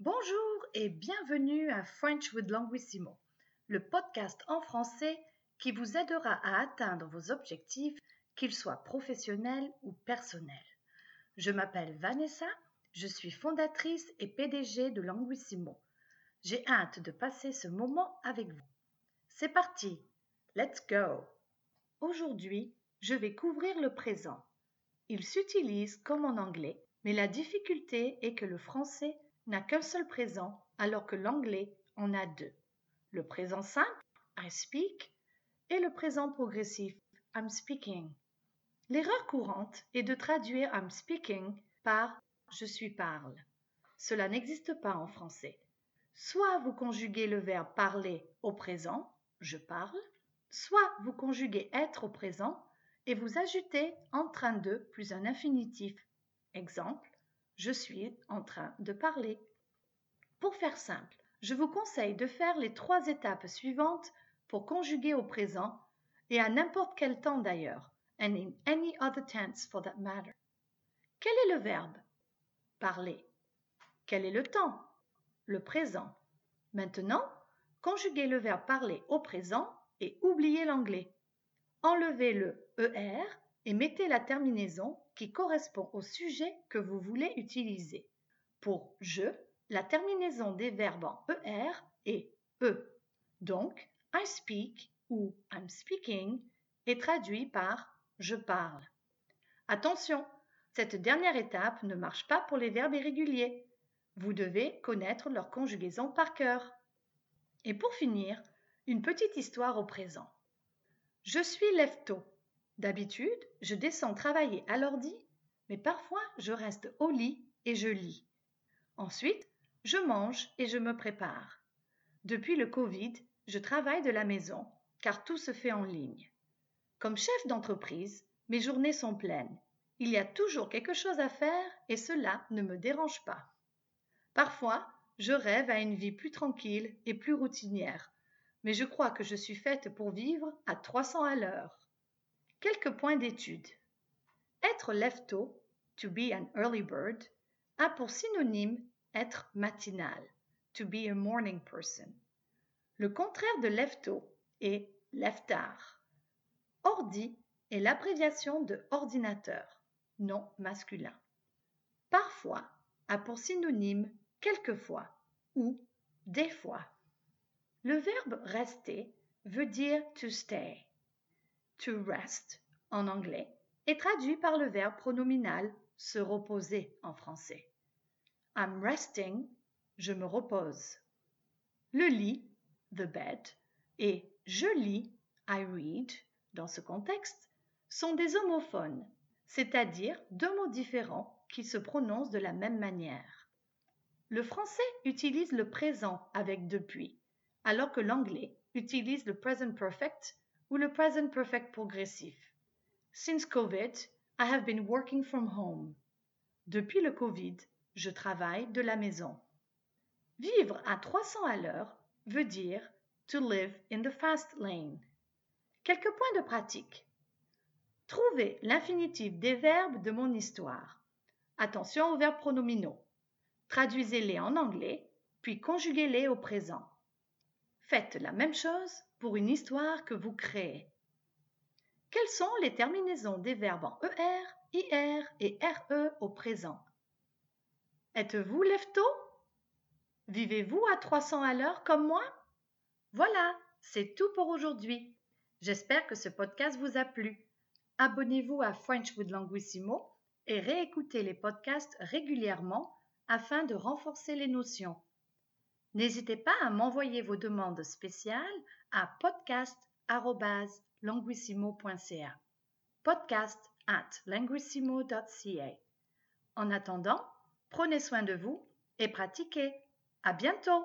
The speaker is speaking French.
Bonjour et bienvenue à French with Languissimo, le podcast en français qui vous aidera à atteindre vos objectifs, qu'ils soient professionnels ou personnels. Je m'appelle Vanessa, je suis fondatrice et PDG de Languissimo. J'ai hâte de passer ce moment avec vous. C'est parti, let's go. Aujourd'hui, je vais couvrir le présent. Il s'utilise comme en anglais, mais la difficulté est que le français n'a qu'un seul présent alors que l'anglais en a deux. Le présent simple, I speak, et le présent progressif, I'm speaking. L'erreur courante est de traduire I'm speaking par je suis parle. Cela n'existe pas en français. Soit vous conjuguez le verbe parler au présent, je parle, soit vous conjuguez être au présent et vous ajoutez en train de plus un infinitif. Exemple, je suis en train de parler. Pour faire simple, je vous conseille de faire les trois étapes suivantes pour conjuguer au présent et à n'importe quel temps d'ailleurs, and in any other tense for that matter. Quel est le verbe? Parler. Quel est le temps? Le présent. Maintenant, conjuguez le verbe parler au présent et oubliez l'anglais. Enlevez le ER et mettez la terminaison qui correspond au sujet que vous voulez utiliser. Pour je, la terminaison des verbes en ER est E. Donc, I speak ou I'm speaking est traduit par je parle. Attention, cette dernière étape ne marche pas pour les verbes irréguliers. Vous devez connaître leur conjugaison par cœur. Et pour finir, une petite histoire au présent. Je suis lève-tôt. D'habitude, je descends travailler à l'ordi, mais parfois je reste au lit et je lis. Ensuite, je mange et je me prépare. Depuis le Covid, je travaille de la maison, car tout se fait en ligne. Comme chef d'entreprise, mes journées sont pleines. Il y a toujours quelque chose à faire et cela ne me dérange pas. Parfois, je rêve à une vie plus tranquille et plus routinière, mais je crois que je suis faite pour vivre à 300 à l'heure. Quelques points d'étude. Être lève-tôt, to be an early bird, a pour synonyme être matinal, to be a morning person. Le contraire de lève-tôt est lève-tard. Ordi est l'abréviation de ordinateur, non masculin. Parfois a pour synonyme quelquefois ou des fois. Le verbe rester veut dire to stay. To rest en anglais est traduit par le verbe pronominal se reposer en français. I'm resting, je me repose. Le lit, the bed, et je lis, I read, dans ce contexte, sont des homophones, c'est-à-dire deux mots différents qui se prononcent de la même manière. Le français utilise le présent avec depuis, alors que l'anglais utilise le present perfect ou le present perfect progressif. Since COVID, I have been working from home. Depuis le Covid, je travaille de la maison. Vivre à 300 à l'heure veut dire to live in the fast lane. Quelques points de pratique. Trouvez l'infinitif des verbes de mon histoire. Attention aux verbes pronominaux. Traduisez-les en anglais, puis conjuguez-les au présent. Faites la même chose pour une histoire que vous créez. Quelles sont les terminaisons des verbes en ER, IR et RE au présent? Êtes-vous lève-tôt? Vivez-vous à 300 à l'heure comme moi? Voilà, c'est tout pour aujourd'hui. J'espère que ce podcast vous a plu. Abonnez-vous à French with Languissimo et réécoutez les podcasts régulièrement afin de renforcer les notions. N'hésitez pas à m'envoyer vos demandes spéciales à podcast@languissimo.ca. Podcast at. En attendant, prenez soin de vous et pratiquez. À bientôt!